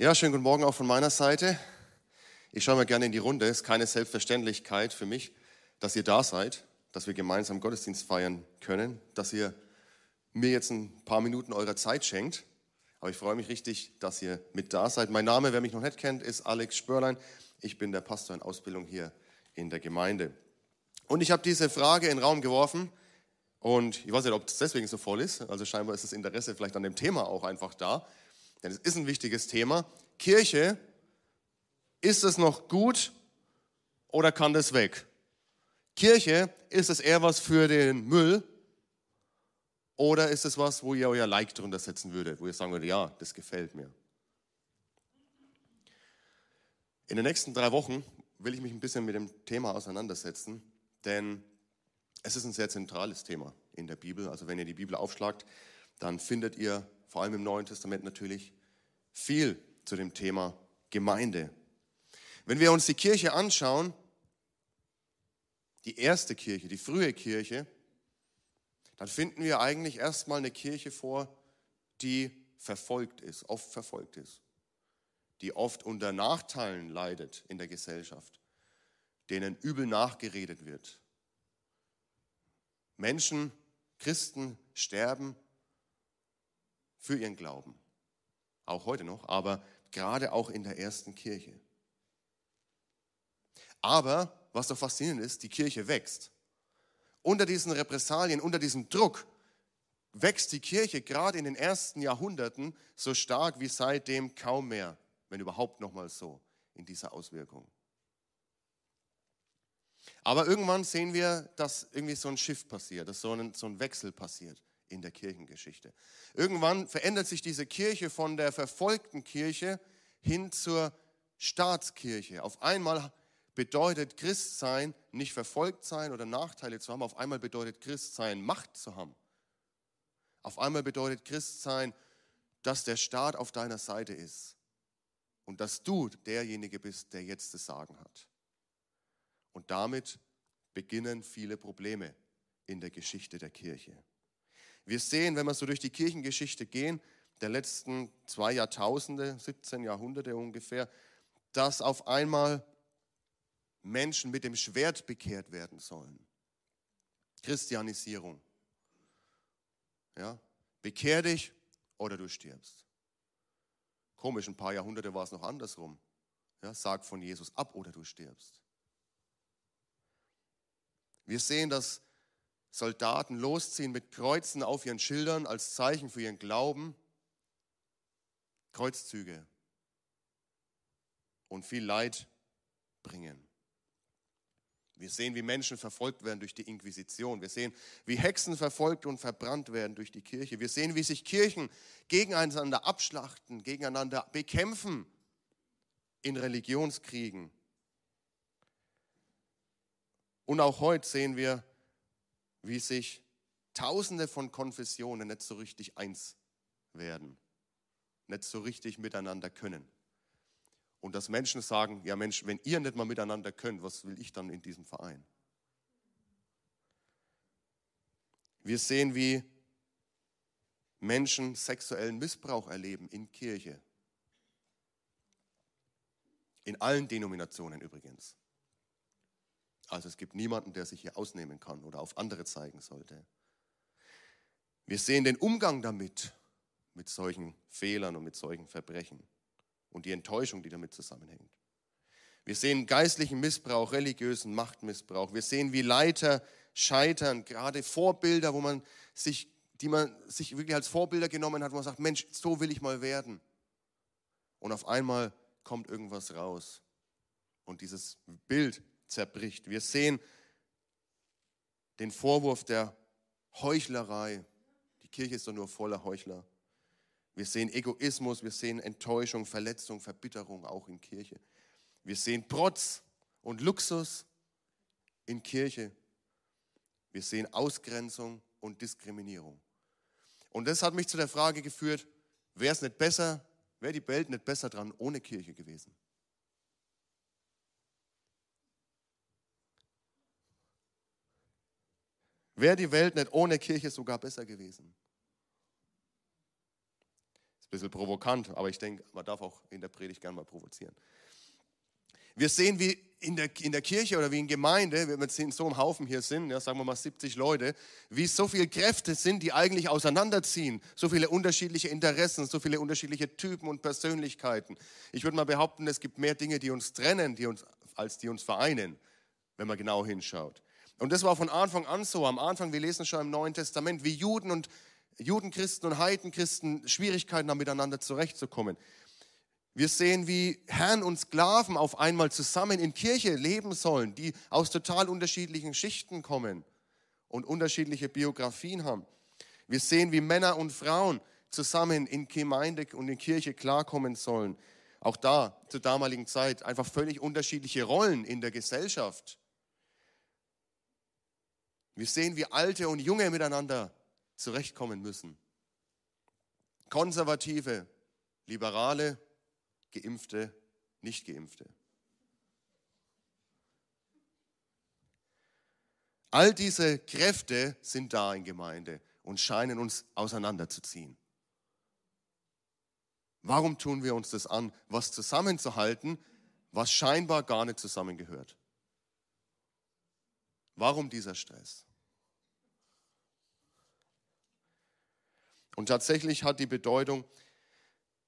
Ja, schönen guten Morgen auch von meiner Seite. Ich schaue mal gerne in die Runde. Es ist keine Selbstverständlichkeit für mich, dass ihr da seid, dass wir gemeinsam Gottesdienst feiern können, dass ihr mir jetzt ein paar Minuten eurer Zeit schenkt. Aber ich freue mich richtig, dass ihr mit da seid. Mein Name, wer mich noch nicht kennt, ist Alex Spörlein. Ich bin der Pastor in Ausbildung hier in der Gemeinde. Und ich habe diese Frage in den Raum geworfen. Und ich weiß nicht, ob es deswegen so voll ist. Also scheinbar ist das Interesse vielleicht an dem Thema auch einfach da. Denn es ist ein wichtiges Thema. Kirche, ist es noch gut oder kann das weg? Kirche, ist es eher was für den Müll oder ist es was, wo ihr euer Like drunter setzen würdet, wo ihr sagen würdet, ja, das gefällt mir? In den nächsten drei Wochen will ich mich ein bisschen mit dem Thema auseinandersetzen, denn es ist ein sehr zentrales Thema in der Bibel. Also wenn ihr die Bibel aufschlagt, dann findet ihr vor allem im Neuen Testament natürlich viel zu dem Thema Gemeinde. Wenn wir uns die Kirche anschauen, die erste Kirche, die frühe Kirche, dann finden wir eigentlich erstmal eine Kirche vor, die verfolgt ist, oft verfolgt ist, die oft unter Nachteilen leidet in der Gesellschaft, denen übel nachgeredet wird. Menschen, Christen sterben für ihren Glauben, auch heute noch, aber gerade auch in der ersten Kirche. Aber was doch faszinierend ist, die Kirche wächst unter diesen Repressalien, unter diesem Druck wächst die Kirche gerade in den ersten Jahrhunderten so stark wie seitdem kaum mehr, wenn überhaupt noch mal so in dieser Auswirkung. Aber irgendwann sehen wir, dass irgendwie so ein Schiff passiert, dass so ein, so ein Wechsel passiert in der Kirchengeschichte. Irgendwann verändert sich diese Kirche von der verfolgten Kirche hin zur Staatskirche. Auf einmal bedeutet Christsein nicht verfolgt sein oder Nachteile zu haben. Auf einmal bedeutet Christsein Macht zu haben. Auf einmal bedeutet Christsein, dass der Staat auf deiner Seite ist und dass du derjenige bist, der jetzt das Sagen hat. Und damit beginnen viele Probleme in der Geschichte der Kirche. Wir sehen, wenn wir so durch die Kirchengeschichte gehen, der letzten zwei Jahrtausende, 17 Jahrhunderte ungefähr, dass auf einmal Menschen mit dem Schwert bekehrt werden sollen. Christianisierung. Ja, bekehr dich oder du stirbst. Komisch, ein paar Jahrhunderte war es noch andersrum. Ja, sag von Jesus ab oder du stirbst. Wir sehen, dass Soldaten losziehen mit Kreuzen auf ihren Schildern als Zeichen für ihren Glauben. Kreuzzüge und viel Leid bringen. Wir sehen, wie Menschen verfolgt werden durch die Inquisition. Wir sehen, wie Hexen verfolgt und verbrannt werden durch die Kirche. Wir sehen, wie sich Kirchen gegeneinander abschlachten, gegeneinander bekämpfen in Religionskriegen. Und auch heute sehen wir, wie sich Tausende von Konfessionen nicht so richtig eins werden, nicht so richtig miteinander können. Und dass Menschen sagen, ja Mensch, wenn ihr nicht mal miteinander könnt, was will ich dann in diesem Verein? Wir sehen, wie Menschen sexuellen Missbrauch erleben in Kirche. In allen Denominationen übrigens. Also es gibt niemanden, der sich hier ausnehmen kann oder auf andere zeigen sollte. Wir sehen den Umgang damit, mit solchen Fehlern und mit solchen Verbrechen und die Enttäuschung, die damit zusammenhängt. Wir sehen geistlichen Missbrauch, religiösen Machtmissbrauch. Wir sehen, wie Leiter scheitern, gerade Vorbilder, wo man sich, die man sich wirklich als Vorbilder genommen hat, wo man sagt, Mensch, so will ich mal werden. Und auf einmal kommt irgendwas raus und dieses Bild zerbricht. Wir sehen den Vorwurf der Heuchlerei. Die Kirche ist doch nur voller Heuchler. Wir sehen Egoismus, wir sehen Enttäuschung, Verletzung, Verbitterung auch in Kirche. Wir sehen Protz und Luxus in Kirche. Wir sehen Ausgrenzung und Diskriminierung. Und das hat mich zu der Frage geführt, wäre es nicht besser, wäre die Welt nicht besser dran ohne Kirche gewesen? Wäre die Welt nicht ohne Kirche sogar besser gewesen? ein bisschen provokant, aber ich denke, man darf auch in der Predigt gerne mal provozieren. Wir sehen, wie in der, in der Kirche oder wie in Gemeinde, wenn wir jetzt in so einem Haufen hier sind, ja, sagen wir mal 70 Leute, wie so viele Kräfte sind, die eigentlich auseinanderziehen. So viele unterschiedliche Interessen, so viele unterschiedliche Typen und Persönlichkeiten. Ich würde mal behaupten, es gibt mehr Dinge, die uns trennen, die uns, als die uns vereinen, wenn man genau hinschaut. Und das war von Anfang an so. Am Anfang, wir lesen schon im Neuen Testament, wie Juden und Judenchristen und Heidenchristen Schwierigkeiten haben, miteinander zurechtzukommen. Wir sehen, wie Herren und Sklaven auf einmal zusammen in Kirche leben sollen, die aus total unterschiedlichen Schichten kommen und unterschiedliche Biografien haben. Wir sehen, wie Männer und Frauen zusammen in Gemeinde und in Kirche klarkommen sollen. Auch da zur damaligen Zeit einfach völlig unterschiedliche Rollen in der Gesellschaft. Wir sehen, wie Alte und Junge miteinander zurechtkommen müssen. Konservative, Liberale, Geimpfte, Nicht-Geimpfte. All diese Kräfte sind da in Gemeinde und scheinen uns auseinanderzuziehen. Warum tun wir uns das an, was zusammenzuhalten, was scheinbar gar nicht zusammengehört? Warum dieser Stress? Und tatsächlich hat die Bedeutung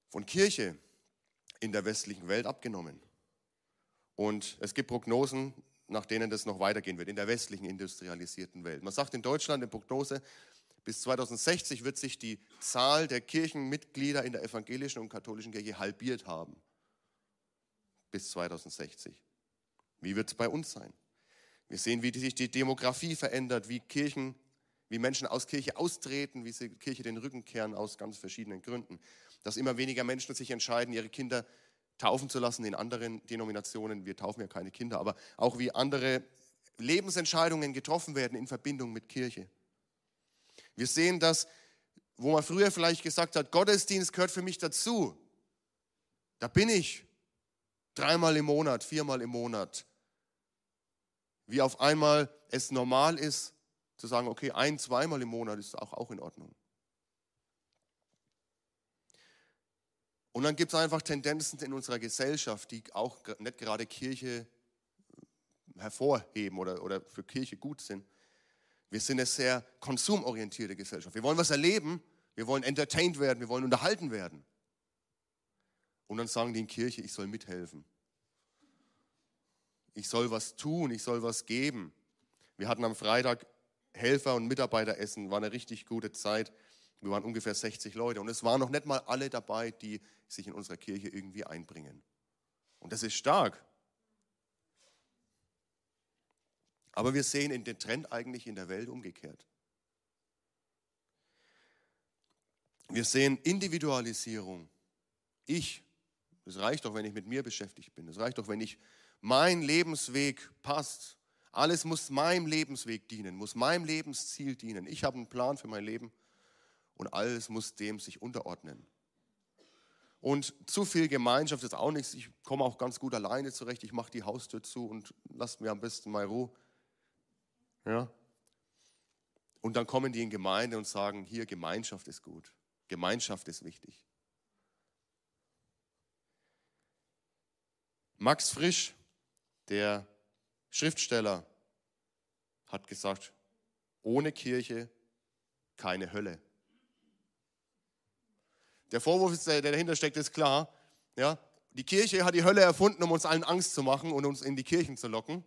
von Kirche in der westlichen Welt abgenommen. Und es gibt Prognosen, nach denen das noch weitergehen wird, in der westlichen industrialisierten Welt. Man sagt in Deutschland, in Prognose, bis 2060 wird sich die Zahl der Kirchenmitglieder in der evangelischen und katholischen Kirche halbiert haben. Bis 2060. Wie wird es bei uns sein? Wir sehen, wie sich die Demografie verändert, wie Kirchen, wie Menschen aus Kirche austreten, wie sie Kirche den Rücken kehren aus ganz verschiedenen Gründen dass immer weniger Menschen sich entscheiden, ihre Kinder taufen zu lassen in anderen Denominationen. Wir taufen ja keine Kinder, aber auch wie andere Lebensentscheidungen getroffen werden in Verbindung mit Kirche. Wir sehen das, wo man früher vielleicht gesagt hat, Gottesdienst gehört für mich dazu. Da bin ich dreimal im Monat, viermal im Monat. Wie auf einmal es normal ist, zu sagen, okay, ein, zweimal im Monat ist auch, auch in Ordnung. Und dann gibt es einfach Tendenzen in unserer Gesellschaft, die auch nicht gerade Kirche hervorheben oder, oder für Kirche gut sind. Wir sind eine sehr konsumorientierte Gesellschaft. Wir wollen was erleben, wir wollen entertained werden, wir wollen unterhalten werden. Und dann sagen die in Kirche, ich soll mithelfen. Ich soll was tun, ich soll was geben. Wir hatten am Freitag Helfer- und Mitarbeiteressen, war eine richtig gute Zeit. Wir waren ungefähr 60 Leute und es waren noch nicht mal alle dabei, die sich in unserer Kirche irgendwie einbringen. Und das ist stark. Aber wir sehen den Trend eigentlich in der Welt umgekehrt. Wir sehen Individualisierung. Ich, es reicht doch, wenn ich mit mir beschäftigt bin. Es reicht doch, wenn ich mein Lebensweg passt. Alles muss meinem Lebensweg dienen, muss meinem Lebensziel dienen. Ich habe einen Plan für mein Leben und alles muss dem sich unterordnen. Und zu viel Gemeinschaft ist auch nichts. Ich komme auch ganz gut alleine zurecht. Ich mache die Haustür zu und lasst mir am besten mal Ruhe. Ja? Und dann kommen die in Gemeinde und sagen, hier Gemeinschaft ist gut. Gemeinschaft ist wichtig. Max Frisch, der Schriftsteller, hat gesagt, ohne Kirche keine Hölle. Der Vorwurf, der dahinter steckt, ist klar. Ja? Die Kirche hat die Hölle erfunden, um uns allen Angst zu machen und uns in die Kirchen zu locken,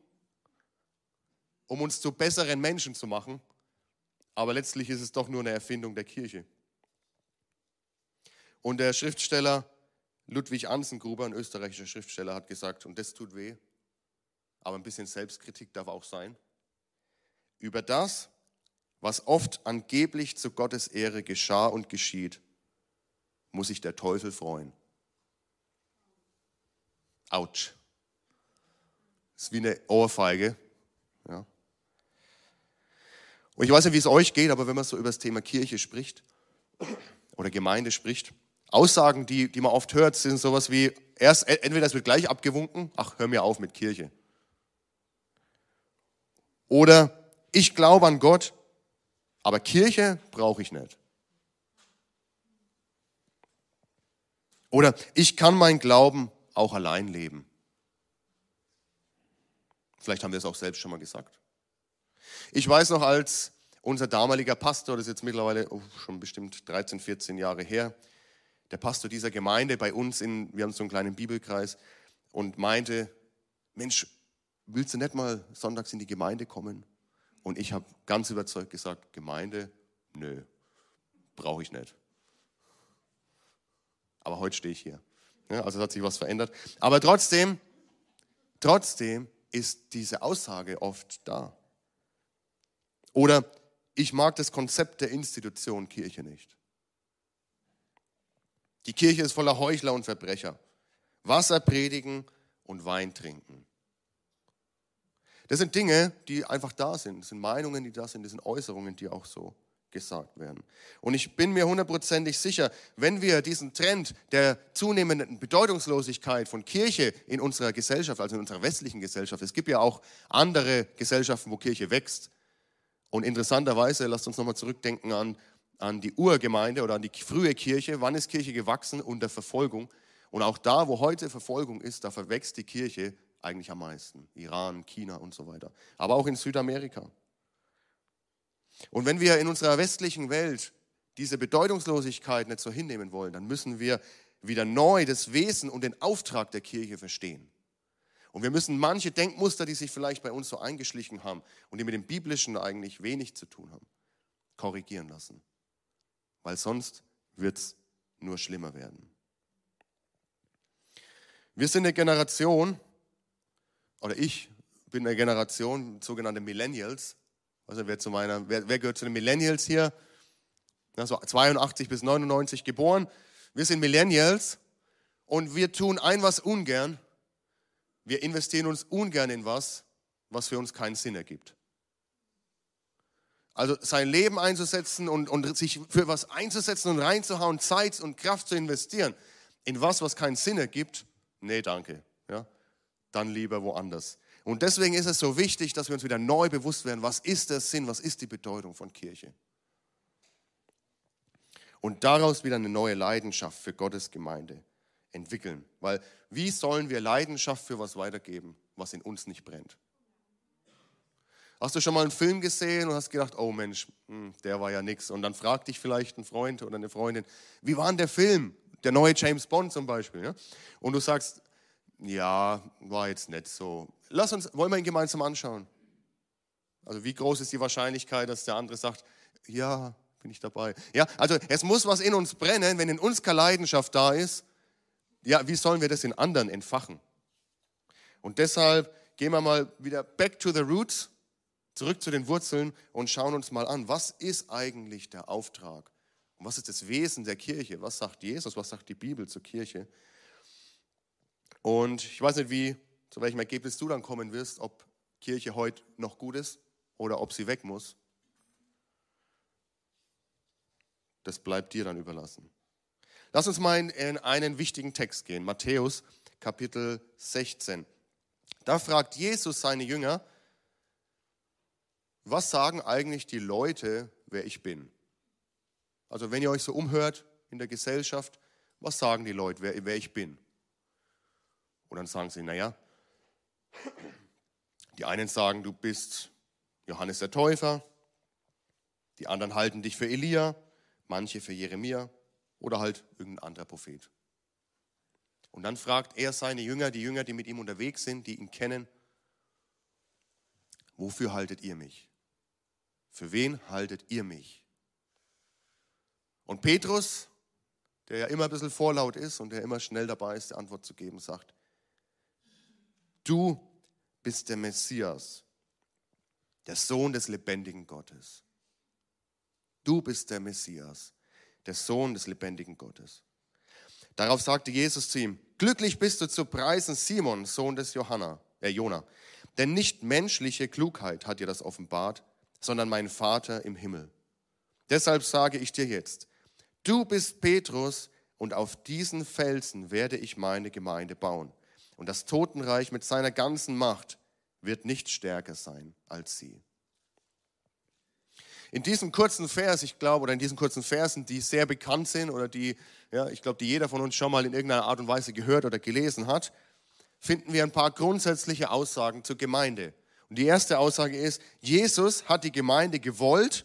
um uns zu besseren Menschen zu machen. Aber letztlich ist es doch nur eine Erfindung der Kirche. Und der Schriftsteller Ludwig Ansengruber, ein österreichischer Schriftsteller, hat gesagt, und das tut weh, aber ein bisschen Selbstkritik darf auch sein, über das, was oft angeblich zu Gottes Ehre geschah und geschieht, muss sich der Teufel freuen. Autsch. Ist wie eine Ohrfeige. Ja. Und ich weiß nicht, wie es euch geht, aber wenn man so über das Thema Kirche spricht oder Gemeinde spricht, Aussagen, die, die man oft hört, sind sowas wie, erst, entweder es wird gleich abgewunken, ach, hör mir auf mit Kirche. Oder ich glaube an Gott, aber Kirche brauche ich nicht. Oder ich kann mein Glauben auch allein leben. Vielleicht haben wir es auch selbst schon mal gesagt. Ich weiß noch, als unser damaliger Pastor, das ist jetzt mittlerweile oh, schon bestimmt 13, 14 Jahre her, der Pastor dieser Gemeinde bei uns, in, wir haben so einen kleinen Bibelkreis, und meinte, Mensch, willst du nicht mal sonntags in die Gemeinde kommen? Und ich habe ganz überzeugt gesagt, Gemeinde, nö, brauche ich nicht. Aber heute stehe ich hier. Ja, also hat sich was verändert. Aber trotzdem, trotzdem ist diese Aussage oft da. Oder ich mag das Konzept der Institution Kirche nicht. Die Kirche ist voller Heuchler und Verbrecher. Wasser predigen und Wein trinken. Das sind Dinge, die einfach da sind. Das sind Meinungen, die da sind. Das sind Äußerungen, die auch so gesagt werden. Und ich bin mir hundertprozentig sicher, wenn wir diesen Trend der zunehmenden Bedeutungslosigkeit von Kirche in unserer Gesellschaft, also in unserer westlichen Gesellschaft, es gibt ja auch andere Gesellschaften, wo Kirche wächst. Und interessanterweise, lasst uns nochmal zurückdenken an, an die Urgemeinde oder an die frühe Kirche. Wann ist Kirche gewachsen? Unter Verfolgung. Und auch da, wo heute Verfolgung ist, da verwächst die Kirche eigentlich am meisten. Iran, China und so weiter. Aber auch in Südamerika. Und wenn wir in unserer westlichen Welt diese Bedeutungslosigkeit nicht so hinnehmen wollen, dann müssen wir wieder neu das Wesen und den Auftrag der Kirche verstehen. Und wir müssen manche Denkmuster, die sich vielleicht bei uns so eingeschlichen haben und die mit dem Biblischen eigentlich wenig zu tun haben, korrigieren lassen. Weil sonst wird es nur schlimmer werden. Wir sind eine Generation, oder ich bin eine Generation, sogenannte Millennials, also wer, zu meiner, wer, wer gehört zu den Millennials hier? Also 82 bis 99 geboren. Wir sind Millennials und wir tun ein was ungern. Wir investieren uns ungern in was, was für uns keinen Sinn ergibt. Also sein Leben einzusetzen und, und sich für was einzusetzen und reinzuhauen, Zeit und Kraft zu investieren in was, was keinen Sinn ergibt, nee, danke. Dann lieber woanders. Und deswegen ist es so wichtig, dass wir uns wieder neu bewusst werden, was ist der Sinn, was ist die Bedeutung von Kirche. Und daraus wieder eine neue Leidenschaft für Gottes Gemeinde entwickeln. Weil wie sollen wir Leidenschaft für was weitergeben, was in uns nicht brennt? Hast du schon mal einen Film gesehen und hast gedacht, oh Mensch, hm, der war ja nix. Und dann fragt dich vielleicht ein Freund oder eine Freundin, wie war denn der Film? Der neue James Bond zum Beispiel. Ja? Und du sagst, ja, war jetzt nicht so. Lass uns, wollen wir ihn gemeinsam anschauen? Also wie groß ist die Wahrscheinlichkeit, dass der andere sagt, ja, bin ich dabei. Ja, also es muss was in uns brennen, wenn in uns keine Leidenschaft da ist. Ja, wie sollen wir das in anderen entfachen? Und deshalb gehen wir mal wieder back to the roots, zurück zu den Wurzeln und schauen uns mal an, was ist eigentlich der Auftrag? Und was ist das Wesen der Kirche? Was sagt Jesus? Was sagt die Bibel zur Kirche? Und ich weiß nicht, wie, zu welchem Ergebnis du dann kommen wirst, ob Kirche heute noch gut ist oder ob sie weg muss. Das bleibt dir dann überlassen. Lass uns mal in einen wichtigen Text gehen, Matthäus Kapitel 16. Da fragt Jesus seine Jünger, was sagen eigentlich die Leute, wer ich bin? Also wenn ihr euch so umhört in der Gesellschaft, was sagen die Leute, wer, wer ich bin? Und dann sagen sie, naja, die einen sagen, du bist Johannes der Täufer, die anderen halten dich für Elia, manche für Jeremia oder halt irgendein anderer Prophet. Und dann fragt er seine Jünger, die Jünger, die mit ihm unterwegs sind, die ihn kennen, wofür haltet ihr mich? Für wen haltet ihr mich? Und Petrus, der ja immer ein bisschen vorlaut ist und der immer schnell dabei ist, die Antwort zu geben, sagt, Du bist der Messias, der Sohn des lebendigen Gottes. Du bist der Messias, der Sohn des lebendigen Gottes. Darauf sagte Jesus zu ihm, glücklich bist du zu preisen, Simon, Sohn des Johanna, äh Jona. Denn nicht menschliche Klugheit hat dir das offenbart, sondern mein Vater im Himmel. Deshalb sage ich dir jetzt, du bist Petrus und auf diesen Felsen werde ich meine Gemeinde bauen. Und das Totenreich mit seiner ganzen Macht wird nicht stärker sein als sie. In diesem kurzen Vers, ich glaube, oder in diesen kurzen Versen, die sehr bekannt sind oder die, ja, ich glaube, die jeder von uns schon mal in irgendeiner Art und Weise gehört oder gelesen hat, finden wir ein paar grundsätzliche Aussagen zur Gemeinde. Und die erste Aussage ist, Jesus hat die Gemeinde gewollt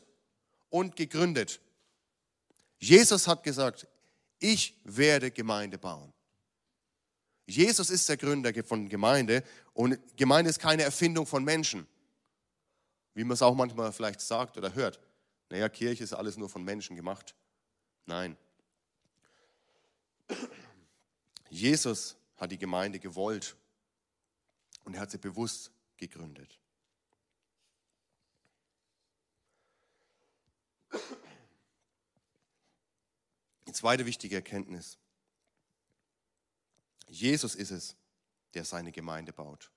und gegründet. Jesus hat gesagt, ich werde Gemeinde bauen. Jesus ist der Gründer von Gemeinde und Gemeinde ist keine Erfindung von Menschen, wie man es auch manchmal vielleicht sagt oder hört. Naja, Kirche ist alles nur von Menschen gemacht. Nein. Jesus hat die Gemeinde gewollt und er hat sie bewusst gegründet. Die zweite wichtige Erkenntnis. Jesus ist es, der seine Gemeinde baut.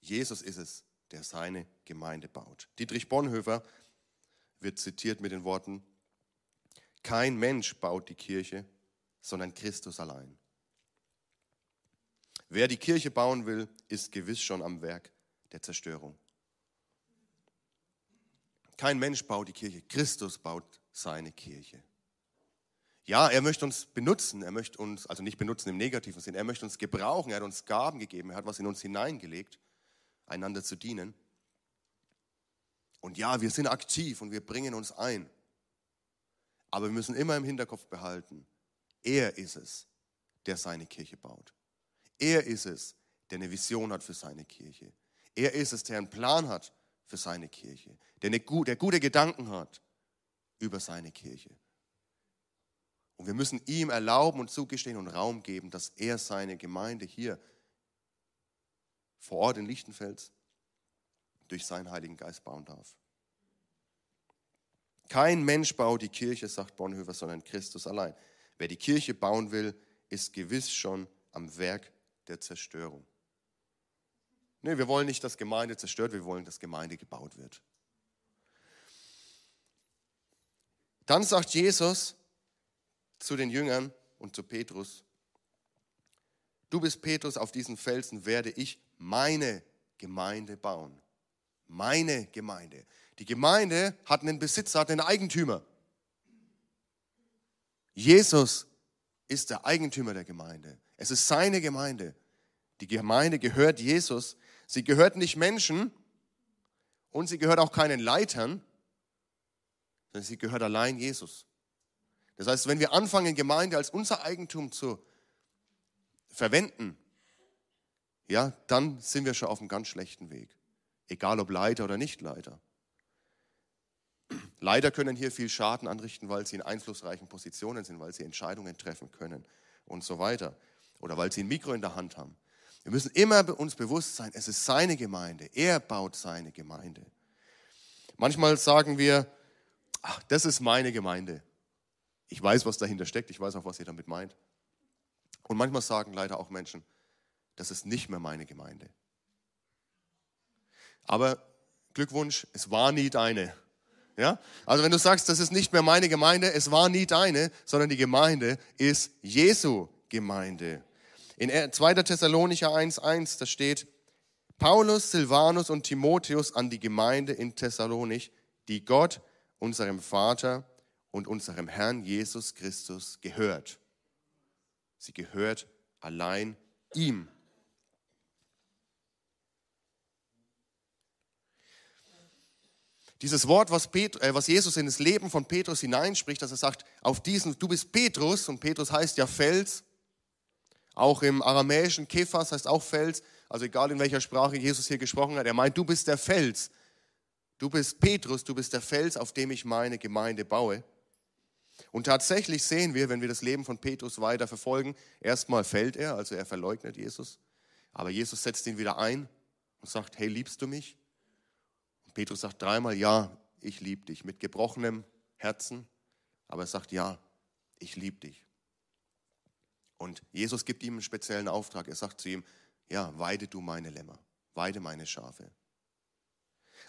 Jesus ist es, der seine Gemeinde baut. Dietrich Bonhoeffer wird zitiert mit den Worten, kein Mensch baut die Kirche, sondern Christus allein. Wer die Kirche bauen will, ist gewiss schon am Werk der Zerstörung. Kein Mensch baut die Kirche, Christus baut seine Kirche. Ja, er möchte uns benutzen, er möchte uns, also nicht benutzen im negativen Sinn, er möchte uns gebrauchen, er hat uns Gaben gegeben, er hat was in uns hineingelegt, einander zu dienen. Und ja, wir sind aktiv und wir bringen uns ein. Aber wir müssen immer im Hinterkopf behalten, er ist es, der seine Kirche baut. Er ist es, der eine Vision hat für seine Kirche. Er ist es, der einen Plan hat für seine Kirche, der, eine, der gute Gedanken hat über seine Kirche. Und wir müssen ihm erlauben und zugestehen und Raum geben, dass er seine Gemeinde hier vor Ort in Lichtenfels durch seinen Heiligen Geist bauen darf. Kein Mensch baut die Kirche, sagt Bonhoeffer, sondern Christus allein. Wer die Kirche bauen will, ist gewiss schon am Werk der Zerstörung. Nee, wir wollen nicht, dass Gemeinde zerstört, wir wollen, dass Gemeinde gebaut wird. Dann sagt Jesus zu den Jüngern und zu Petrus, du bist Petrus, auf diesen Felsen werde ich meine Gemeinde bauen. Meine Gemeinde. Die Gemeinde hat einen Besitzer, hat einen Eigentümer. Jesus ist der Eigentümer der Gemeinde. Es ist seine Gemeinde. Die Gemeinde gehört Jesus. Sie gehört nicht Menschen und sie gehört auch keinen Leitern, sondern sie gehört allein Jesus. Das heißt, wenn wir anfangen, Gemeinde als unser Eigentum zu verwenden, ja, dann sind wir schon auf einem ganz schlechten Weg. Egal ob Leiter oder nicht Leiter. Leiter können hier viel Schaden anrichten, weil sie in einflussreichen Positionen sind, weil sie Entscheidungen treffen können und so weiter. Oder weil sie ein Mikro in der Hand haben. Wir müssen immer uns bewusst sein, es ist seine Gemeinde. Er baut seine Gemeinde. Manchmal sagen wir, ach, das ist meine Gemeinde. Ich weiß, was dahinter steckt. Ich weiß auch, was ihr damit meint. Und manchmal sagen leider auch Menschen, das ist nicht mehr meine Gemeinde. Aber Glückwunsch, es war nie deine. Ja? Also wenn du sagst, das ist nicht mehr meine Gemeinde, es war nie deine, sondern die Gemeinde ist Jesu Gemeinde. In 2. Thessalonicher 1,1, da steht, Paulus, Silvanus und Timotheus an die Gemeinde in Thessalonich, die Gott, unserem Vater und unserem Herrn Jesus Christus gehört. Sie gehört allein ihm. Dieses Wort, was, Pet, äh, was, Jesus in das Leben von Petrus hineinspricht, dass er sagt, auf diesen, du bist Petrus, und Petrus heißt ja Fels, auch im aramäischen Kephas heißt auch Fels, also egal in welcher Sprache Jesus hier gesprochen hat, er meint, du bist der Fels. Du bist Petrus, du bist der Fels, auf dem ich meine Gemeinde baue. Und tatsächlich sehen wir, wenn wir das Leben von Petrus weiter verfolgen, erstmal fällt er, also er verleugnet Jesus, aber Jesus setzt ihn wieder ein und sagt, hey, liebst du mich? Und Petrus sagt dreimal, ja, ich liebe dich, mit gebrochenem Herzen, aber er sagt, ja, ich liebe dich. Und Jesus gibt ihm einen speziellen Auftrag. Er sagt zu ihm, ja, weide du meine Lämmer, weide meine Schafe.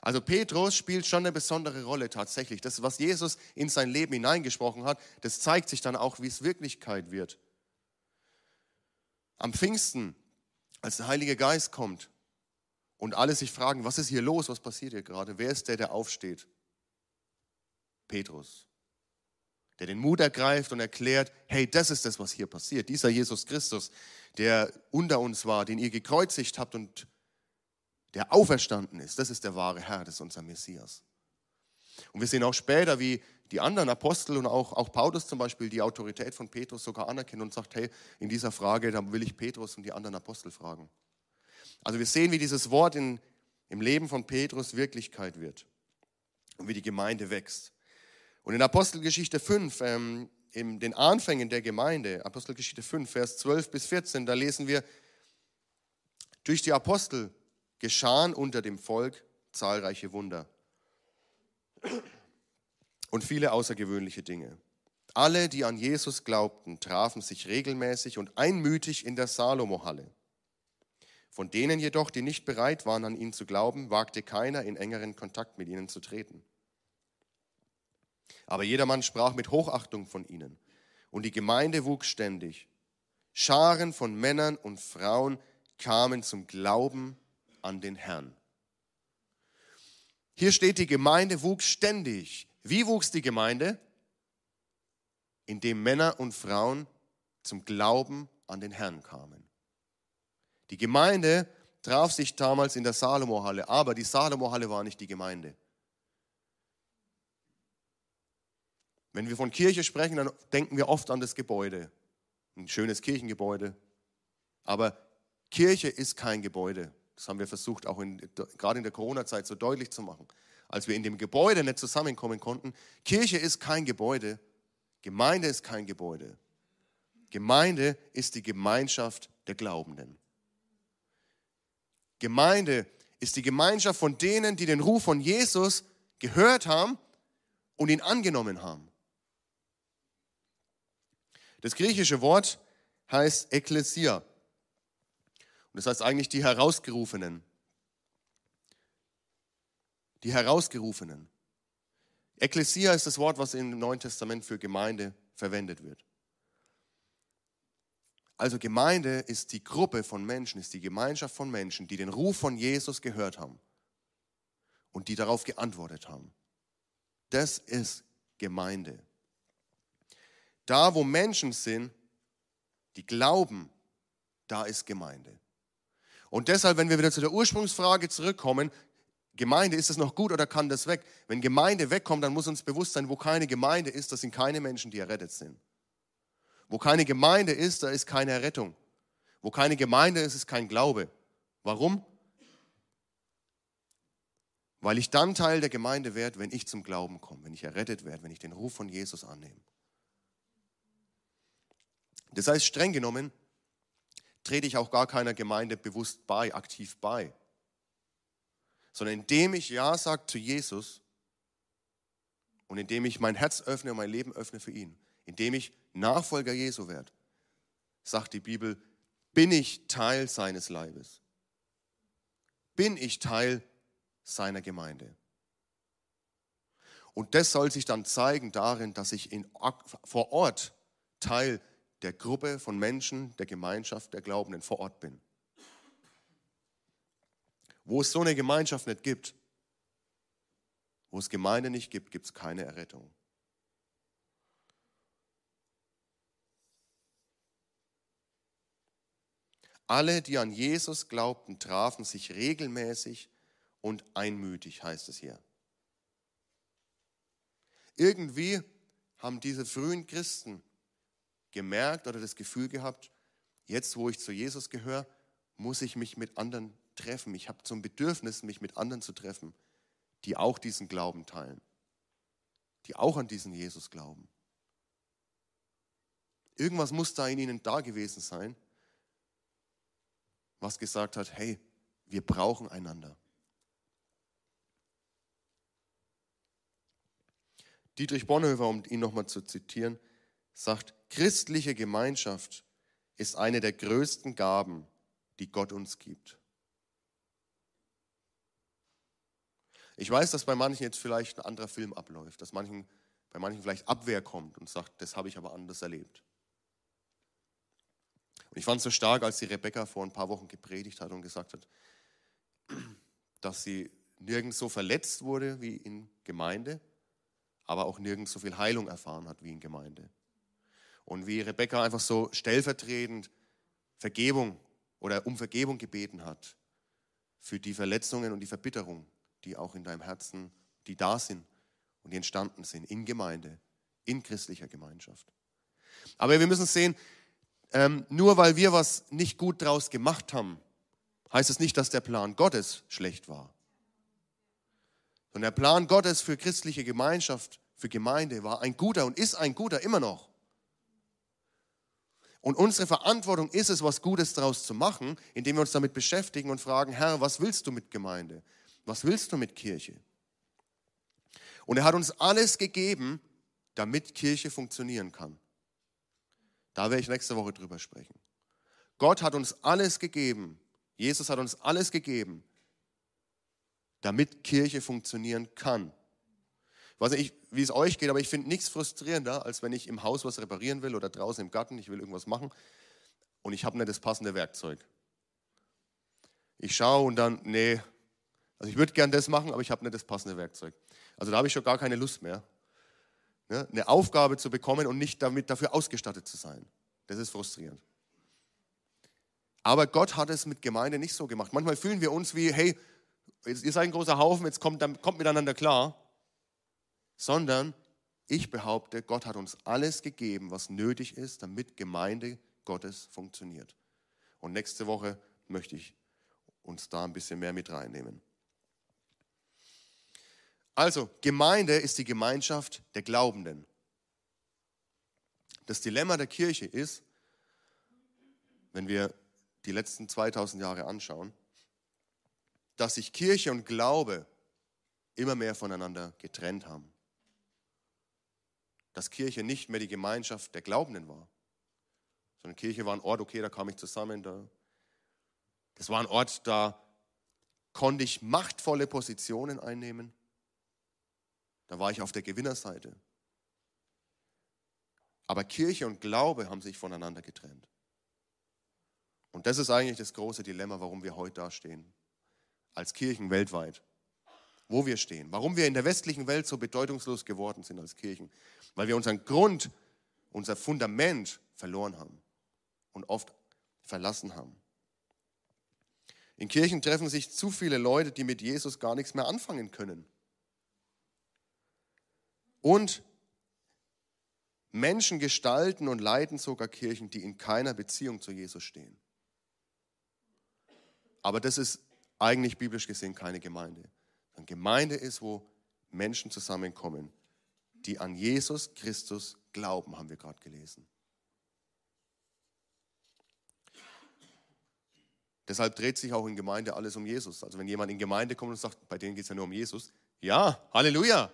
Also Petrus spielt schon eine besondere Rolle tatsächlich. Das, was Jesus in sein Leben hineingesprochen hat, das zeigt sich dann auch, wie es Wirklichkeit wird. Am Pfingsten, als der Heilige Geist kommt und alle sich fragen, was ist hier los, was passiert hier gerade? Wer ist der, der aufsteht? Petrus, der den Mut ergreift und erklärt, hey, das ist das, was hier passiert. Dieser Jesus Christus, der unter uns war, den ihr gekreuzigt habt und der auferstanden ist, das ist der wahre Herr, das ist unser Messias. Und wir sehen auch später, wie die anderen Apostel und auch, auch Paulus zum Beispiel die Autorität von Petrus sogar anerkennen und sagt, hey, in dieser Frage, da will ich Petrus und die anderen Apostel fragen. Also wir sehen, wie dieses Wort in, im Leben von Petrus Wirklichkeit wird und wie die Gemeinde wächst. Und in Apostelgeschichte 5, ähm, in den Anfängen der Gemeinde, Apostelgeschichte 5, Vers 12 bis 14, da lesen wir, durch die Apostel geschahen unter dem Volk zahlreiche Wunder und viele außergewöhnliche Dinge. Alle, die an Jesus glaubten, trafen sich regelmäßig und einmütig in der Salomo-Halle. Von denen jedoch, die nicht bereit waren, an ihn zu glauben, wagte keiner in engeren Kontakt mit ihnen zu treten. Aber jedermann sprach mit Hochachtung von ihnen. Und die Gemeinde wuchs ständig. Scharen von Männern und Frauen kamen zum Glauben an den Herrn. Hier steht, die Gemeinde wuchs ständig. Wie wuchs die Gemeinde? Indem Männer und Frauen zum Glauben an den Herrn kamen. Die Gemeinde traf sich damals in der Salomo-Halle, aber die Salomo-Halle war nicht die Gemeinde. Wenn wir von Kirche sprechen, dann denken wir oft an das Gebäude. Ein schönes Kirchengebäude. Aber Kirche ist kein Gebäude. Das haben wir versucht, auch in, gerade in der Corona-Zeit so deutlich zu machen. Als wir in dem Gebäude nicht zusammenkommen konnten. Kirche ist kein Gebäude. Gemeinde ist kein Gebäude. Gemeinde ist die Gemeinschaft der Glaubenden. Gemeinde ist die Gemeinschaft von denen, die den Ruf von Jesus gehört haben und ihn angenommen haben. Das griechische Wort heißt Ekklesia. Das heißt eigentlich die Herausgerufenen. Die Herausgerufenen. Ekklesia ist das Wort, was im Neuen Testament für Gemeinde verwendet wird. Also Gemeinde ist die Gruppe von Menschen, ist die Gemeinschaft von Menschen, die den Ruf von Jesus gehört haben und die darauf geantwortet haben. Das ist Gemeinde. Da, wo Menschen sind, die glauben, da ist Gemeinde. Und deshalb, wenn wir wieder zu der Ursprungsfrage zurückkommen, Gemeinde, ist es noch gut oder kann das weg? Wenn Gemeinde wegkommt, dann muss uns bewusst sein, wo keine Gemeinde ist, das sind keine Menschen, die errettet sind. Wo keine Gemeinde ist, da ist keine Errettung. Wo keine Gemeinde ist, ist kein Glaube. Warum? Weil ich dann Teil der Gemeinde werde, wenn ich zum Glauben komme, wenn ich errettet werde, wenn ich den Ruf von Jesus annehme. Das heißt, streng genommen, trete ich auch gar keiner Gemeinde bewusst bei, aktiv bei. Sondern indem ich Ja sage zu Jesus und indem ich mein Herz öffne und mein Leben öffne für ihn, indem ich Nachfolger Jesu werde, sagt die Bibel, bin ich Teil seines Leibes. Bin ich Teil seiner Gemeinde. Und das soll sich dann zeigen darin, dass ich in, vor Ort Teil der Gruppe von Menschen, der Gemeinschaft der Glaubenden vor Ort bin. Wo es so eine Gemeinschaft nicht gibt, wo es Gemeinde nicht gibt, gibt es keine Errettung. Alle, die an Jesus glaubten, trafen sich regelmäßig und einmütig, heißt es hier. Irgendwie haben diese frühen Christen gemerkt oder das Gefühl gehabt, jetzt wo ich zu Jesus gehöre, muss ich mich mit anderen treffen. Ich habe zum Bedürfnis, mich mit anderen zu treffen, die auch diesen Glauben teilen, die auch an diesen Jesus glauben. Irgendwas muss da in ihnen da gewesen sein, was gesagt hat, hey, wir brauchen einander. Dietrich Bonhoeffer, um ihn nochmal zu zitieren, sagt, christliche Gemeinschaft ist eine der größten Gaben, die Gott uns gibt. Ich weiß, dass bei manchen jetzt vielleicht ein anderer Film abläuft, dass manchen, bei manchen vielleicht Abwehr kommt und sagt, das habe ich aber anders erlebt. Und ich fand es so stark, als die Rebecca vor ein paar Wochen gepredigt hat und gesagt hat, dass sie nirgends so verletzt wurde wie in Gemeinde, aber auch nirgends so viel Heilung erfahren hat wie in Gemeinde. Und wie Rebecca einfach so stellvertretend Vergebung oder um Vergebung gebeten hat für die Verletzungen und die Verbitterung, die auch in deinem Herzen, die da sind und die entstanden sind in Gemeinde, in christlicher Gemeinschaft. Aber wir müssen sehen, ähm, nur weil wir was nicht gut draus gemacht haben, heißt es nicht, dass der Plan Gottes schlecht war. Und der Plan Gottes für christliche Gemeinschaft, für Gemeinde war ein guter und ist ein guter immer noch. Und unsere Verantwortung ist es, was Gutes daraus zu machen, indem wir uns damit beschäftigen und fragen, Herr, was willst du mit Gemeinde? Was willst du mit Kirche? Und er hat uns alles gegeben, damit Kirche funktionieren kann. Da werde ich nächste Woche drüber sprechen. Gott hat uns alles gegeben. Jesus hat uns alles gegeben, damit Kirche funktionieren kann. Weiß nicht, wie es euch geht, aber ich finde nichts frustrierender, als wenn ich im Haus was reparieren will oder draußen im Garten, ich will irgendwas machen und ich habe nicht das passende Werkzeug. Ich schaue und dann, nee, also ich würde gern das machen, aber ich habe nicht das passende Werkzeug. Also da habe ich schon gar keine Lust mehr ne, eine Aufgabe zu bekommen und nicht damit dafür ausgestattet zu sein. Das ist frustrierend. Aber Gott hat es mit Gemeinde nicht so gemacht. Manchmal fühlen wir uns wie, hey, ihr seid ein großer Haufen, jetzt kommt, kommt miteinander klar. Sondern ich behaupte, Gott hat uns alles gegeben, was nötig ist, damit Gemeinde Gottes funktioniert. Und nächste Woche möchte ich uns da ein bisschen mehr mit reinnehmen. Also, Gemeinde ist die Gemeinschaft der Glaubenden. Das Dilemma der Kirche ist, wenn wir die letzten 2000 Jahre anschauen, dass sich Kirche und Glaube immer mehr voneinander getrennt haben. Dass Kirche nicht mehr die Gemeinschaft der Glaubenden war, sondern Kirche war ein Ort, okay, da kam ich zusammen, da. Das war ein Ort, da konnte ich machtvolle Positionen einnehmen. Da war ich auf der Gewinnerseite. Aber Kirche und Glaube haben sich voneinander getrennt. Und das ist eigentlich das große Dilemma, warum wir heute da stehen. Als Kirchen weltweit. Wo wir stehen. Warum wir in der westlichen Welt so bedeutungslos geworden sind als Kirchen. Weil wir unseren Grund, unser Fundament verloren haben. Und oft verlassen haben. In Kirchen treffen sich zu viele Leute, die mit Jesus gar nichts mehr anfangen können. Und Menschen gestalten und leiten sogar Kirchen, die in keiner Beziehung zu Jesus stehen. Aber das ist eigentlich biblisch gesehen keine Gemeinde. Eine Gemeinde ist, wo Menschen zusammenkommen, die an Jesus Christus glauben, haben wir gerade gelesen. Deshalb dreht sich auch in Gemeinde alles um Jesus. Also wenn jemand in Gemeinde kommt und sagt, bei denen geht es ja nur um Jesus, ja, Halleluja,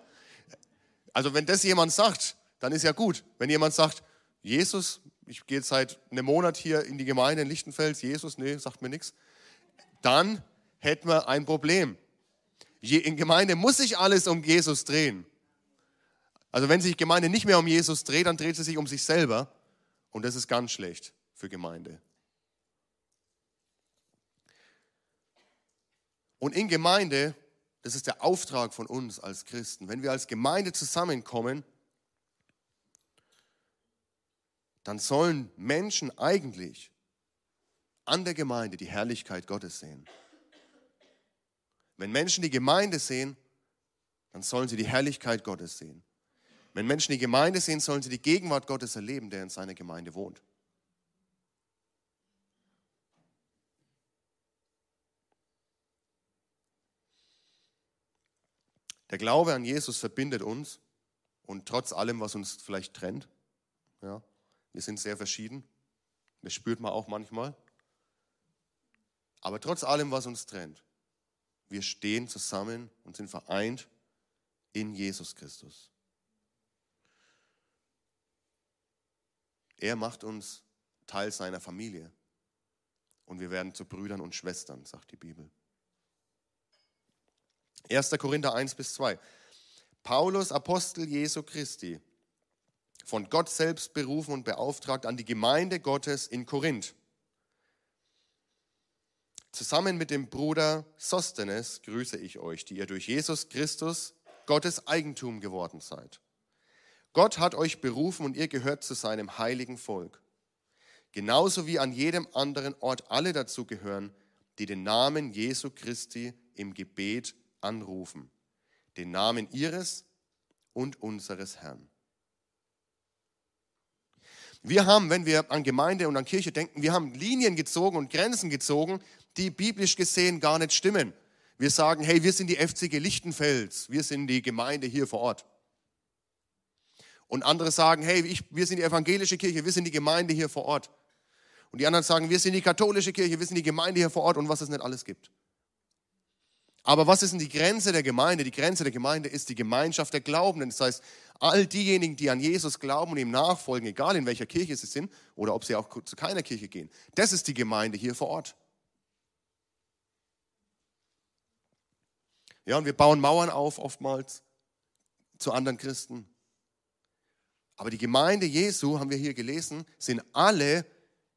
also wenn das jemand sagt, dann ist ja gut. Wenn jemand sagt, Jesus, ich gehe seit einem Monat hier in die Gemeinde in Lichtenfels, Jesus, nee, sagt mir nichts, dann hätten wir ein Problem. In Gemeinde muss sich alles um Jesus drehen. Also wenn sich Gemeinde nicht mehr um Jesus dreht, dann dreht sie sich um sich selber. Und das ist ganz schlecht für Gemeinde. Und in Gemeinde das ist der Auftrag von uns als Christen. Wenn wir als Gemeinde zusammenkommen, dann sollen Menschen eigentlich an der Gemeinde die Herrlichkeit Gottes sehen. Wenn Menschen die Gemeinde sehen, dann sollen sie die Herrlichkeit Gottes sehen. Wenn Menschen die Gemeinde sehen, sollen sie die Gegenwart Gottes erleben, der in seiner Gemeinde wohnt. Der Glaube an Jesus verbindet uns und trotz allem, was uns vielleicht trennt, ja, wir sind sehr verschieden, das spürt man auch manchmal, aber trotz allem, was uns trennt, wir stehen zusammen und sind vereint in Jesus Christus. Er macht uns Teil seiner Familie und wir werden zu Brüdern und Schwestern, sagt die Bibel. 1. Korinther 1 bis 2. Paulus, Apostel Jesu Christi, von Gott selbst berufen und beauftragt an die Gemeinde Gottes in Korinth. Zusammen mit dem Bruder Sostenes grüße ich euch, die ihr durch Jesus Christus Gottes Eigentum geworden seid. Gott hat euch berufen und ihr gehört zu seinem heiligen Volk. Genauso wie an jedem anderen Ort alle dazugehören, die den Namen Jesu Christi im Gebet anrufen, den Namen ihres und unseres Herrn. Wir haben, wenn wir an Gemeinde und an Kirche denken, wir haben Linien gezogen und Grenzen gezogen, die biblisch gesehen gar nicht stimmen. Wir sagen, hey, wir sind die FCG Lichtenfels, wir sind die Gemeinde hier vor Ort. Und andere sagen, hey, ich, wir sind die evangelische Kirche, wir sind die Gemeinde hier vor Ort. Und die anderen sagen, wir sind die katholische Kirche, wir sind die Gemeinde hier vor Ort und was es nicht alles gibt. Aber was ist denn die Grenze der Gemeinde? Die Grenze der Gemeinde ist die Gemeinschaft der Glaubenden. Das heißt, all diejenigen, die an Jesus glauben und ihm nachfolgen, egal in welcher Kirche sie sind oder ob sie auch zu keiner Kirche gehen, das ist die Gemeinde hier vor Ort. Ja, und wir bauen Mauern auf oftmals zu anderen Christen. Aber die Gemeinde Jesu, haben wir hier gelesen, sind alle,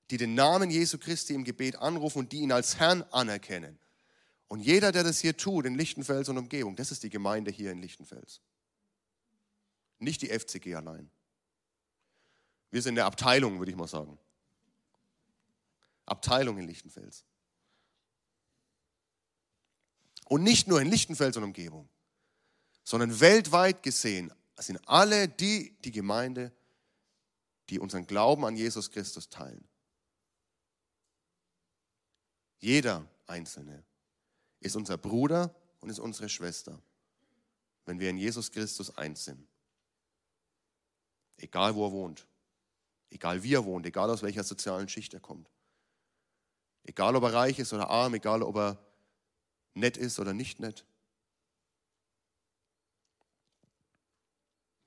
die den Namen Jesu Christi im Gebet anrufen und die ihn als Herrn anerkennen. Und jeder, der das hier tut in Lichtenfels und Umgebung, das ist die Gemeinde hier in Lichtenfels. Nicht die FCG allein. Wir sind eine Abteilung, würde ich mal sagen. Abteilung in Lichtenfels. Und nicht nur in Lichtenfels und Umgebung, sondern weltweit gesehen sind alle die die Gemeinde, die unseren Glauben an Jesus Christus teilen. Jeder Einzelne ist unser Bruder und ist unsere Schwester, wenn wir in Jesus Christus eins sind. Egal wo er wohnt, egal wie er wohnt, egal aus welcher sozialen Schicht er kommt. Egal ob er reich ist oder arm, egal ob er nett ist oder nicht nett.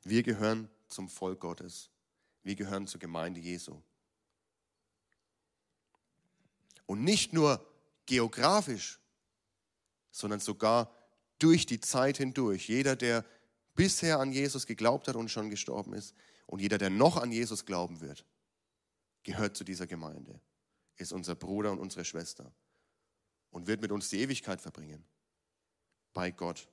Wir gehören zum Volk Gottes. Wir gehören zur Gemeinde Jesu. Und nicht nur geografisch, sondern sogar durch die Zeit hindurch. Jeder, der bisher an Jesus geglaubt hat und schon gestorben ist, und jeder, der noch an Jesus glauben wird, gehört zu dieser Gemeinde, ist unser Bruder und unsere Schwester und wird mit uns die Ewigkeit verbringen. Bei Gott.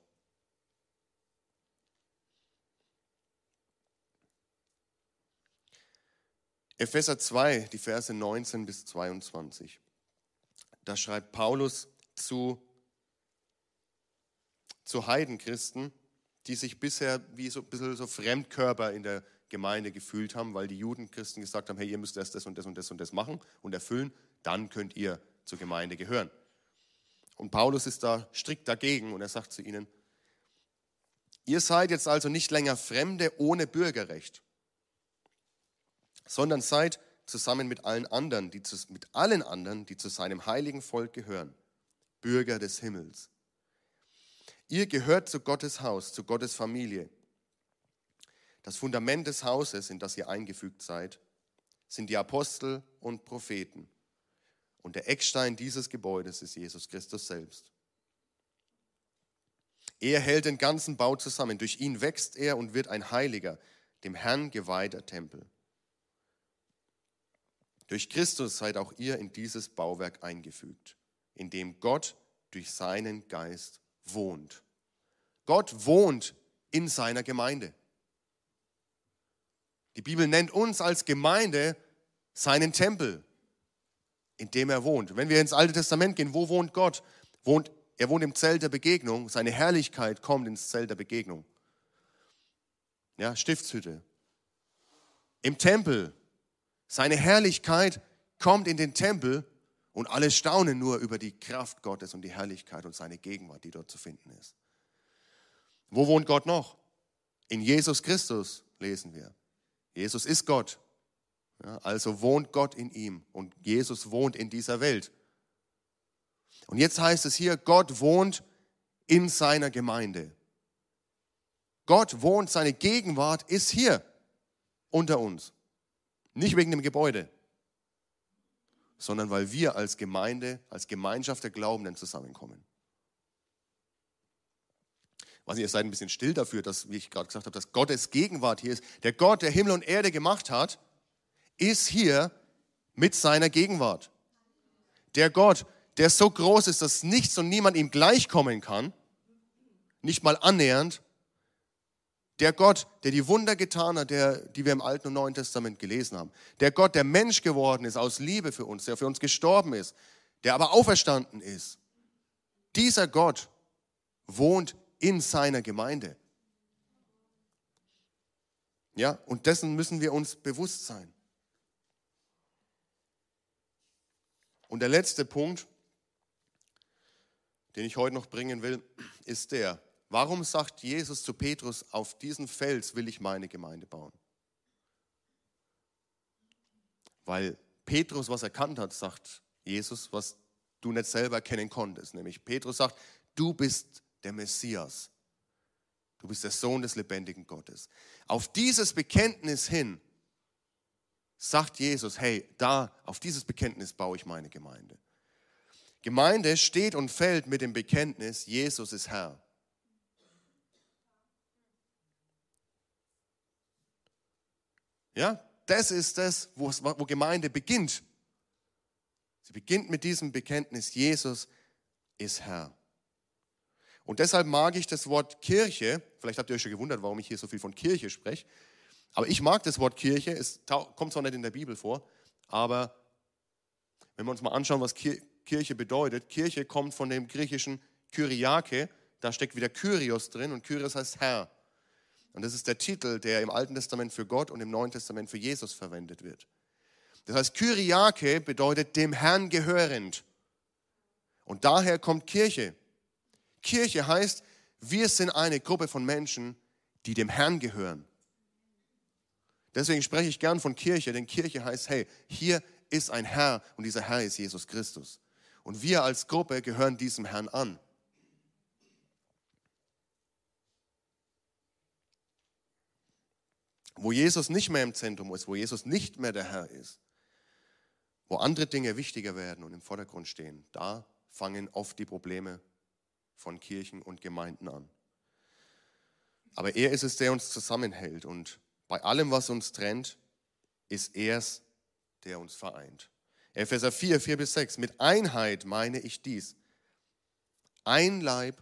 Epheser 2, die Verse 19 bis 22. Da schreibt Paulus zu, zu Heidenchristen, die sich bisher wie so ein bisschen so Fremdkörper in der Gemeinde gefühlt haben, weil die Judenchristen gesagt haben, hey, ihr müsst erst das und das und das und das machen und erfüllen, dann könnt ihr zur Gemeinde gehören. Und Paulus ist da strikt dagegen und er sagt zu ihnen, ihr seid jetzt also nicht länger Fremde ohne Bürgerrecht sondern seid zusammen mit allen anderen, die zu, mit allen anderen, die zu seinem heiligen Volk gehören, Bürger des Himmels. Ihr gehört zu Gottes Haus, zu Gottes Familie. Das Fundament des Hauses, in das ihr eingefügt seid, sind die Apostel und Propheten. Und der Eckstein dieses Gebäudes ist Jesus Christus selbst. Er hält den ganzen Bau zusammen. Durch ihn wächst er und wird ein heiliger, dem Herrn geweihter Tempel. Durch Christus seid auch ihr in dieses Bauwerk eingefügt, in dem Gott durch seinen Geist wohnt. Gott wohnt in seiner Gemeinde. Die Bibel nennt uns als Gemeinde seinen Tempel, in dem er wohnt. Wenn wir ins Alte Testament gehen, wo wohnt Gott? Wohnt, er wohnt im Zelt der Begegnung. Seine Herrlichkeit kommt ins Zelt der Begegnung. Ja, Stiftshütte. Im Tempel seine Herrlichkeit kommt in den Tempel und alle staunen nur über die Kraft Gottes und die Herrlichkeit und seine Gegenwart, die dort zu finden ist. Wo wohnt Gott noch? In Jesus Christus lesen wir. Jesus ist Gott. Ja, also wohnt Gott in ihm und Jesus wohnt in dieser Welt. Und jetzt heißt es hier, Gott wohnt in seiner Gemeinde. Gott wohnt, seine Gegenwart ist hier unter uns. Nicht wegen dem Gebäude, sondern weil wir als Gemeinde, als Gemeinschaft der Glaubenden zusammenkommen. Was ihr seid ein bisschen still dafür, dass, wie ich gerade gesagt habe, dass Gottes Gegenwart hier ist. Der Gott, der Himmel und Erde gemacht hat, ist hier mit seiner Gegenwart. Der Gott, der so groß ist, dass nichts und niemand ihm gleichkommen kann, nicht mal annähernd. Der Gott, der die Wunder getan hat, der, die wir im Alten und Neuen Testament gelesen haben. Der Gott, der Mensch geworden ist aus Liebe für uns, der für uns gestorben ist, der aber auferstanden ist. Dieser Gott wohnt in seiner Gemeinde. Ja, und dessen müssen wir uns bewusst sein. Und der letzte Punkt, den ich heute noch bringen will, ist der, warum sagt Jesus zu Petrus, auf diesen Fels will ich meine Gemeinde bauen? Weil Petrus was erkannt hat, sagt Jesus, was du nicht selber erkennen konntest. Nämlich Petrus sagt, du bist der Messias. Du bist der Sohn des lebendigen Gottes. Auf dieses Bekenntnis hin sagt Jesus, hey, da, auf dieses Bekenntnis baue ich meine Gemeinde. Gemeinde steht und fällt mit dem Bekenntnis, Jesus ist Herr. Ja, das ist das, wo, wo Gemeinde beginnt. Sie beginnt mit diesem Bekenntnis, Jesus ist Herr. Und deshalb mag ich das Wort Kirche, vielleicht habt ihr euch schon gewundert, warum ich hier so viel von Kirche spreche, aber ich mag das Wort Kirche, es kommt zwar nicht in der Bibel vor, aber wenn wir uns mal anschauen, was Kirche bedeutet, Kirche kommt von dem griechischen Kyriake, da steckt wieder Kyrios drin und Kyrios heißt Herr. Und das ist der Titel, der im Alten Testament für Gott und im Neuen Testament für Jesus verwendet wird. Das heißt, Kyriake bedeutet dem Herrn gehörend. Und daher kommt Kirche. Kirche heißt, wir sind eine Gruppe von Menschen, die dem Herrn gehören. Deswegen spreche ich gern von Kirche, denn Kirche heißt, hey, hier ist ein Herr und dieser Herr ist Jesus Christus. Und wir als Gruppe gehören diesem Herrn an. Wo Jesus nicht mehr im Zentrum ist, wo Jesus nicht mehr der Herr ist, wo andere Dinge wichtiger werden und im Vordergrund stehen, da fangen oft die Probleme von Kirchen und Gemeinden an. Aber er ist es, der uns zusammenhält und bei allem, was uns trennt, ist er es, der uns vereint. Epheser 4, 4 bis 6. Mit Einheit meine ich dies. Ein Leib,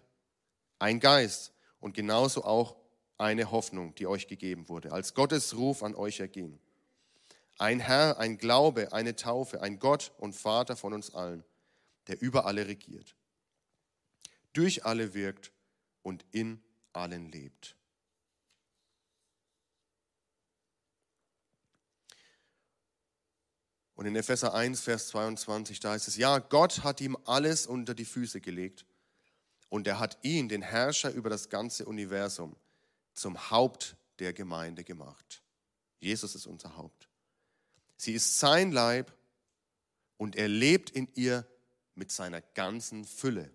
ein Geist und genauso auch eine Hoffnung, die euch gegeben wurde, als Gottes Ruf an euch erging. Ein Herr, ein Glaube, eine Taufe, ein Gott und Vater von uns allen, der über alle regiert, durch alle wirkt und in allen lebt. Und in Epheser 1, Vers 22, da heißt es, ja, Gott hat ihm alles unter die Füße gelegt und er hat ihn, den Herrscher über das ganze Universum, zum Haupt der Gemeinde gemacht. Jesus ist unser Haupt. Sie ist sein Leib und er lebt in ihr mit seiner ganzen Fülle.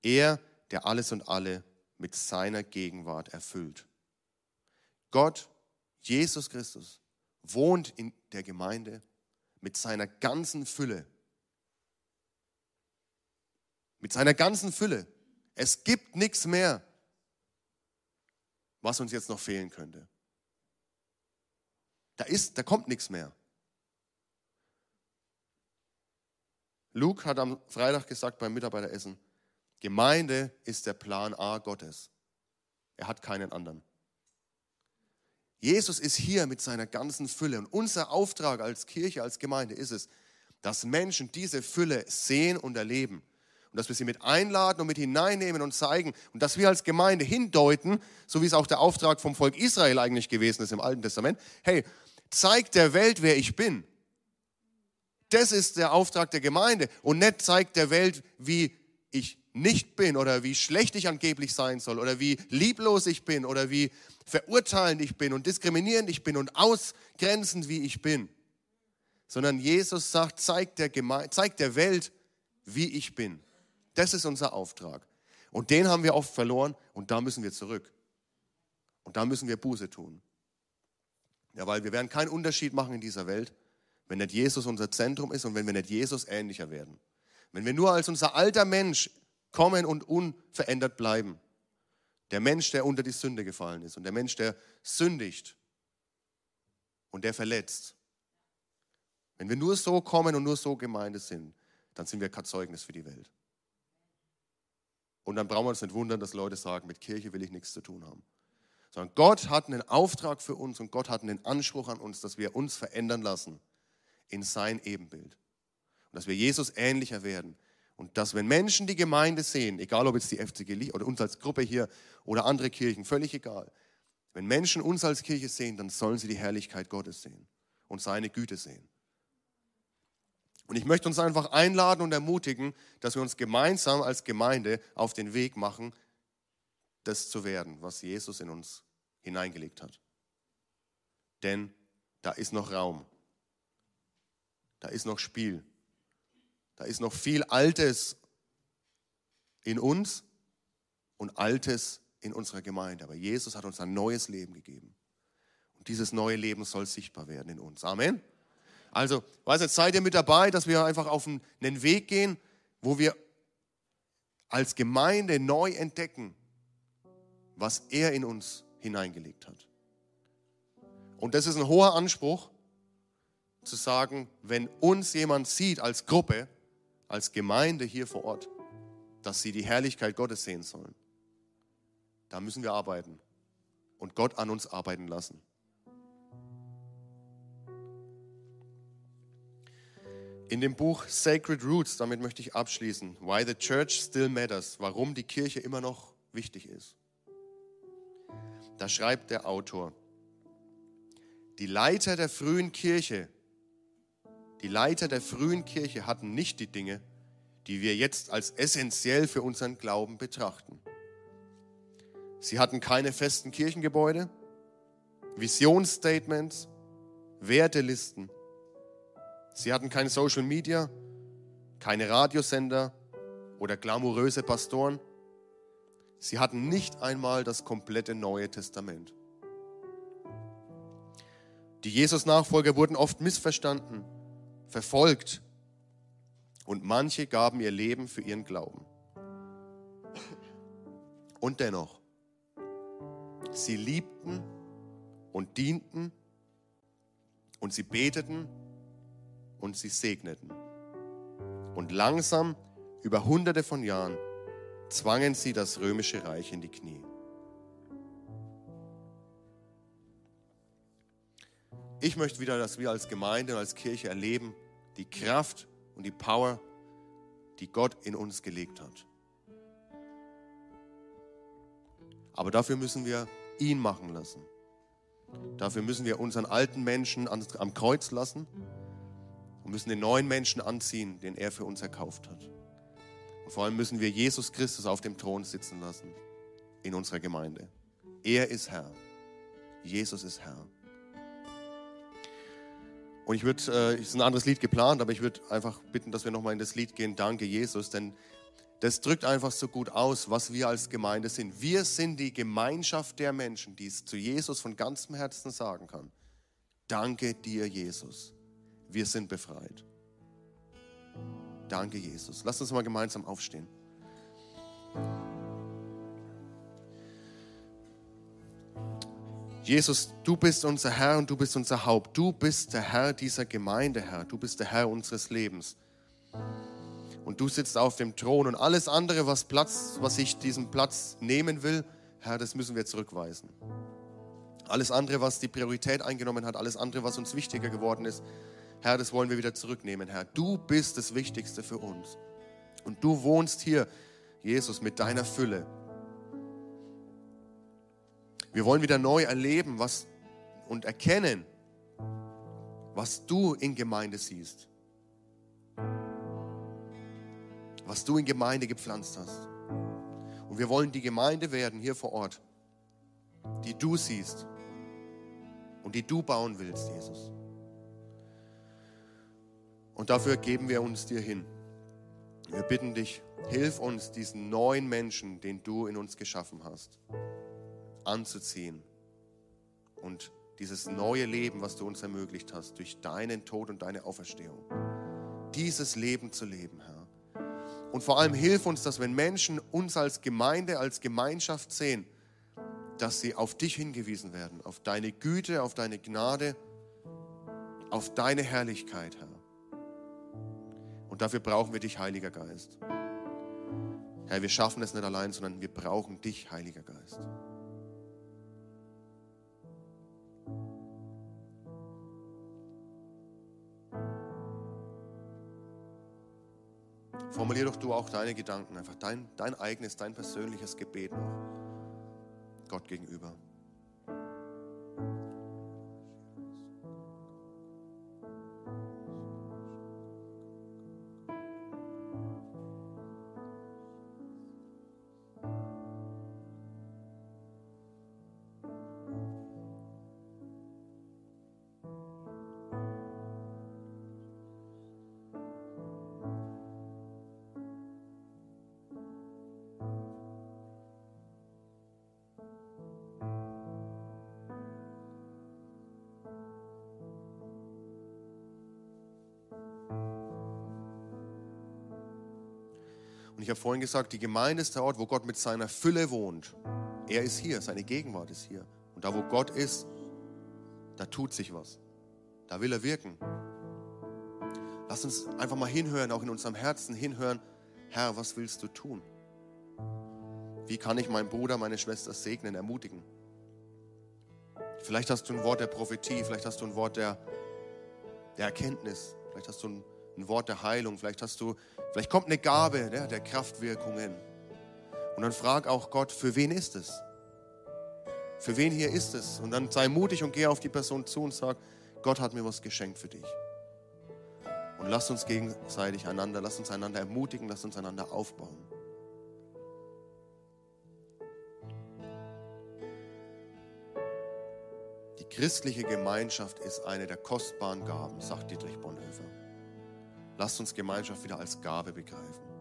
Er, der alles und alle mit seiner Gegenwart erfüllt. Gott, Jesus Christus, wohnt in der Gemeinde mit seiner ganzen Fülle. Mit seiner ganzen Fülle. Es gibt nichts mehr, was uns jetzt noch fehlen könnte. Da ist, da kommt nichts mehr. Luke hat am Freitag gesagt beim Mitarbeiteressen, Gemeinde ist der Plan A Gottes. Er hat keinen anderen. Jesus ist hier mit seiner ganzen Fülle. Und unser Auftrag als Kirche, als Gemeinde ist es, dass Menschen diese Fülle sehen und erleben. Und dass wir sie mit einladen und mit hineinnehmen und zeigen. Und dass wir als Gemeinde hindeuten, so wie es auch der Auftrag vom Volk Israel eigentlich gewesen ist im Alten Testament, hey, zeigt der Welt, wer ich bin. Das ist der Auftrag der Gemeinde und nicht zeigt der Welt, wie ich nicht bin oder wie schlecht ich angeblich sein soll oder wie lieblos ich bin oder wie verurteilend ich bin und diskriminierend ich bin und ausgrenzend wie ich bin, sondern Jesus sagt, zeigt der, Geme der Welt, wie ich bin. Das ist unser Auftrag. Und den haben wir oft verloren und da müssen wir zurück. Und da müssen wir Buße tun. Ja, weil wir werden keinen Unterschied machen in dieser Welt, wenn nicht Jesus unser Zentrum ist und wenn wir nicht Jesus ähnlicher werden. Wenn wir nur als unser alter Mensch kommen und unverändert bleiben, der Mensch, der unter die Sünde gefallen ist und der Mensch, der sündigt und der verletzt. Wenn wir nur so kommen und nur so Gemeinde sind, dann sind wir kein Zeugnis für die Welt. Und dann brauchen wir uns nicht wundern, dass Leute sagen, mit Kirche will ich nichts zu tun haben. Sondern Gott hat einen Auftrag für uns und Gott hat einen Anspruch an uns, dass wir uns verändern lassen in sein Ebenbild. Dass wir Jesus ähnlicher werden. Und dass, wenn Menschen die Gemeinde sehen, egal ob jetzt die FCG oder uns als Gruppe hier oder andere Kirchen, völlig egal, wenn Menschen uns als Kirche sehen, dann sollen sie die Herrlichkeit Gottes sehen und seine Güte sehen. Und ich möchte uns einfach einladen und ermutigen, dass wir uns gemeinsam als Gemeinde auf den Weg machen, das zu werden, was Jesus in uns hineingelegt hat. Denn da ist noch Raum. Da ist noch Spiel. Da ist noch viel Altes in uns und Altes in unserer Gemeinde. Aber Jesus hat uns ein neues Leben gegeben. Und dieses neue Leben soll sichtbar werden in uns. Amen. Also, weiß jetzt seid ihr mit dabei, dass wir einfach auf einen Weg gehen, wo wir als Gemeinde neu entdecken, was er in uns hineingelegt hat. Und das ist ein hoher Anspruch, zu sagen, wenn uns jemand sieht als Gruppe, als Gemeinde hier vor Ort, dass sie die Herrlichkeit Gottes sehen sollen. Da müssen wir arbeiten und Gott an uns arbeiten lassen. In dem Buch Sacred Roots, damit möchte ich abschließen, Why the Church Still Matters, warum die Kirche immer noch wichtig ist. Da schreibt der Autor, die Leiter der frühen Kirche, die Leiter der frühen Kirche hatten nicht die Dinge, die wir jetzt als essentiell für unseren Glauben betrachten. Sie hatten keine festen Kirchengebäude, Visionsstatements, Wertelisten. Sie hatten kein Social Media, keine Radiosender oder glamouröse Pastoren. Sie hatten nicht einmal das komplette Neue Testament. Die Jesus-Nachfolger wurden oft missverstanden, verfolgt und manche gaben ihr Leben für ihren Glauben. Und dennoch, Sie liebten und dienten und sie beteten und sie segneten. Und langsam, über hunderte von Jahren, zwangen sie das römische Reich in die Knie. Ich möchte wieder, dass wir als Gemeinde und als Kirche erleben, die Kraft und die Power, die Gott in uns gelegt hat. Aber dafür müssen wir ihn machen lassen. Dafür müssen wir unseren alten Menschen am Kreuz lassen und müssen den neuen Menschen anziehen, den er für uns erkauft hat. Und vor allem müssen wir Jesus Christus auf dem Thron sitzen lassen in unserer Gemeinde. Er ist Herr. Jesus ist Herr. Und ich würde, äh, es ist ein anderes Lied geplant, aber ich würde einfach bitten, dass wir nochmal in das Lied gehen, Danke Jesus, denn das drückt einfach so gut aus, was wir als Gemeinde sind. Wir sind die Gemeinschaft der Menschen, die es zu Jesus von ganzem Herzen sagen kann. Danke dir, Jesus. Wir sind befreit. Danke, Jesus. Lass uns mal gemeinsam aufstehen. Jesus, du bist unser Herr und du bist unser Haupt. Du bist der Herr dieser Gemeinde, Herr. Du bist der Herr unseres Lebens und du sitzt auf dem Thron und alles andere, was Platz, was ich diesen Platz nehmen will, Herr, das müssen wir zurückweisen. Alles andere, was die Priorität eingenommen hat, alles andere, was uns wichtiger geworden ist, Herr, das wollen wir wieder zurücknehmen, Herr. Du bist das Wichtigste für uns. Und du wohnst hier, Jesus, mit deiner Fülle. Wir wollen wieder neu erleben was, und erkennen, was du in Gemeinde siehst was du in Gemeinde gepflanzt hast. Und wir wollen die Gemeinde werden hier vor Ort, die du siehst und die du bauen willst, Jesus. Und dafür geben wir uns dir hin. Wir bitten dich, hilf uns, diesen neuen Menschen, den du in uns geschaffen hast, anzuziehen und dieses neue Leben, was du uns ermöglicht hast, durch deinen Tod und deine Auferstehung, dieses Leben zu leben, Herr. Und vor allem hilf uns, dass wenn Menschen uns als Gemeinde, als Gemeinschaft sehen, dass sie auf dich hingewiesen werden, auf deine Güte, auf deine Gnade, auf deine Herrlichkeit, Herr. Und dafür brauchen wir dich, Heiliger Geist. Herr, wir schaffen es nicht allein, sondern wir brauchen dich, Heiliger Geist. Formulier doch du auch deine Gedanken, einfach dein, dein eigenes, dein persönliches Gebet noch Gott gegenüber. Und ich habe vorhin gesagt, die Gemeinde ist der Ort, wo Gott mit seiner Fülle wohnt. Er ist hier, seine Gegenwart ist hier. Und da, wo Gott ist, da tut sich was. Da will er wirken. Lass uns einfach mal hinhören, auch in unserem Herzen hinhören. Herr, was willst du tun? Wie kann ich meinen Bruder, meine Schwester segnen, ermutigen? Vielleicht hast du ein Wort der Prophetie, vielleicht hast du ein Wort der, der Erkenntnis, vielleicht hast du ein, ein Wort der Heilung, vielleicht hast du Vielleicht kommt eine Gabe der, der Kraftwirkungen. Und dann frag auch Gott, für wen ist es? Für wen hier ist es? Und dann sei mutig und geh auf die Person zu und sag, Gott hat mir was geschenkt für dich. Und lass uns gegenseitig einander, lass uns einander ermutigen, lass uns einander aufbauen. Die christliche Gemeinschaft ist eine der kostbaren Gaben, sagt Dietrich Bonhoeffer. Lasst uns Gemeinschaft wieder als Gabe begreifen.